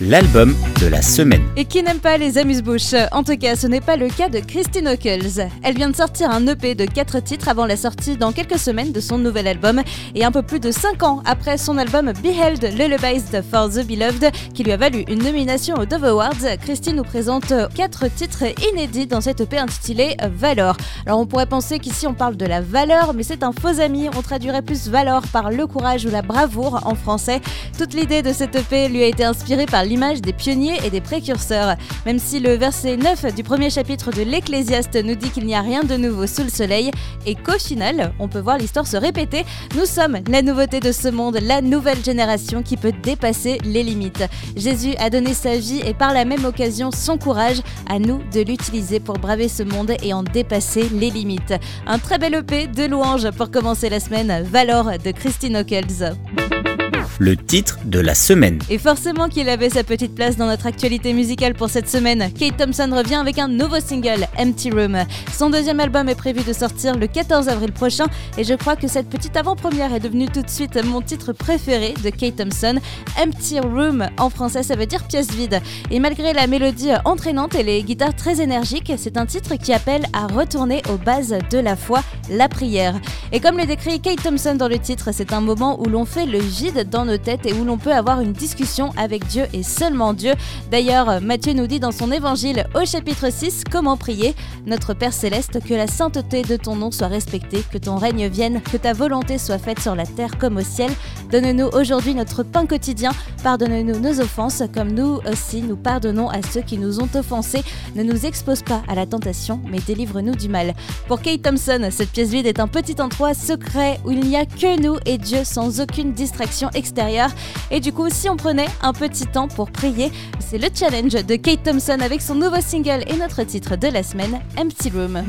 l'album de la semaine. Et qui n'aime pas les amuse-bouches? En tout cas, ce n'est pas le cas de Christine Ockles. Elle vient de sortir un EP de 4 titres avant la sortie dans quelques semaines de son nouvel album. Et un peu plus de 5 ans après son album Beheld Lullabies for the Beloved, qui lui a valu une nomination aux Dove Awards, Christine nous présente 4 titres inédits dans cet EP intitulé Valor. Alors on pourrait penser qu'ici on parle de la valeur, mais c'est un faux ami. On traduirait plus valor par le courage ou la bravoure en français. Toute l'idée de cet EP lui a été inspirée par l'image des pionniers et des précurseurs. Même si le verset 9 du premier chapitre de l'Ecclésiaste nous dit qu'il n'y a rien de nouveau sous le soleil et qu'au final, on peut voir l'histoire se répéter, nous sommes la nouveauté de ce monde, la nouvelle génération qui peut dépasser les limites. Jésus a donné sa vie et par la même occasion son courage, à nous de l'utiliser pour braver ce monde et en dépasser les limites. Un très bel EP de louanges pour commencer la semaine, Valor de Christine Ockels le titre de la semaine. Et forcément qu'il avait sa petite place dans notre actualité musicale pour cette semaine. Kate Thompson revient avec un nouveau single, Empty Room. Son deuxième album est prévu de sortir le 14 avril prochain et je crois que cette petite avant-première est devenue tout de suite mon titre préféré de Kate Thompson. Empty Room en français ça veut dire pièce vide. Et malgré la mélodie entraînante et les guitares très énergiques, c'est un titre qui appelle à retourner aux bases de la foi, la prière. Et comme le décrit Kate Thompson dans le titre, c'est un moment où l'on fait le vide dans nos têtes et où l'on peut avoir une discussion avec Dieu et seulement Dieu. D'ailleurs, Matthieu nous dit dans son évangile au chapitre 6 comment prier Notre Père céleste, que la sainteté de ton nom soit respectée, que ton règne vienne, que ta volonté soit faite sur la terre comme au ciel. Donne-nous aujourd'hui notre pain quotidien. Pardonne-nous nos offenses, comme nous aussi nous pardonnons à ceux qui nous ont offensés. Ne nous expose pas à la tentation, mais délivre-nous du mal. Pour Kate Thompson, cette pièce vide est un petit endroit secret où il n'y a que nous et Dieu sans aucune distraction extérieure. Et du coup, si on prenait un petit temps pour prier, c'est le challenge de Kate Thompson avec son nouveau single et notre titre de la semaine, Empty Room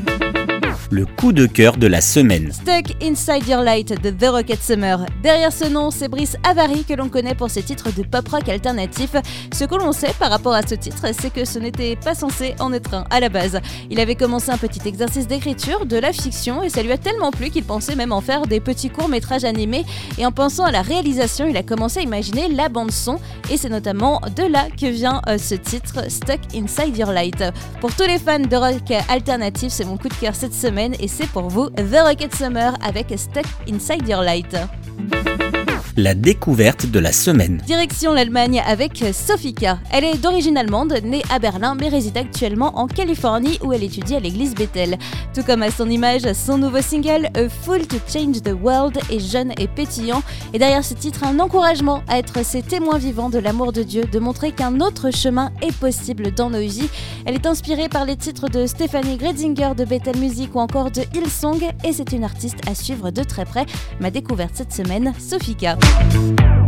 le coup de cœur de la semaine. Stuck Inside Your Light de The Rocket Summer. Derrière ce nom, c'est Brice Avary que l'on connaît pour ses titres de pop rock alternatif. Ce que l'on sait par rapport à ce titre, c'est que ce n'était pas censé en être un à la base. Il avait commencé un petit exercice d'écriture, de la fiction, et ça lui a tellement plu qu'il pensait même en faire des petits courts-métrages animés. Et en pensant à la réalisation, il a commencé à imaginer la bande-son, et c'est notamment de là que vient euh, ce titre, Stuck Inside Your Light. Pour tous les fans de rock alternatif, c'est mon coup de cœur cette semaine et c'est pour vous The Rocket Summer avec Stuck Inside Your Light la découverte de la semaine. Direction l'Allemagne avec Sofika. Elle est d'origine allemande, née à Berlin mais réside actuellement en Californie où elle étudie à l'église Bethel. Tout comme à son image, son nouveau single A Fool to Change the World est jeune et pétillant et derrière ce titre un encouragement à être ses témoins vivants de l'amour de Dieu, de montrer qu'un autre chemin est possible dans nos vies. Elle est inspirée par les titres de Stéphanie Gredinger de Bethel Music ou encore de Hillsong et c'est une artiste à suivre de très près. Ma découverte cette semaine, Sofika. Música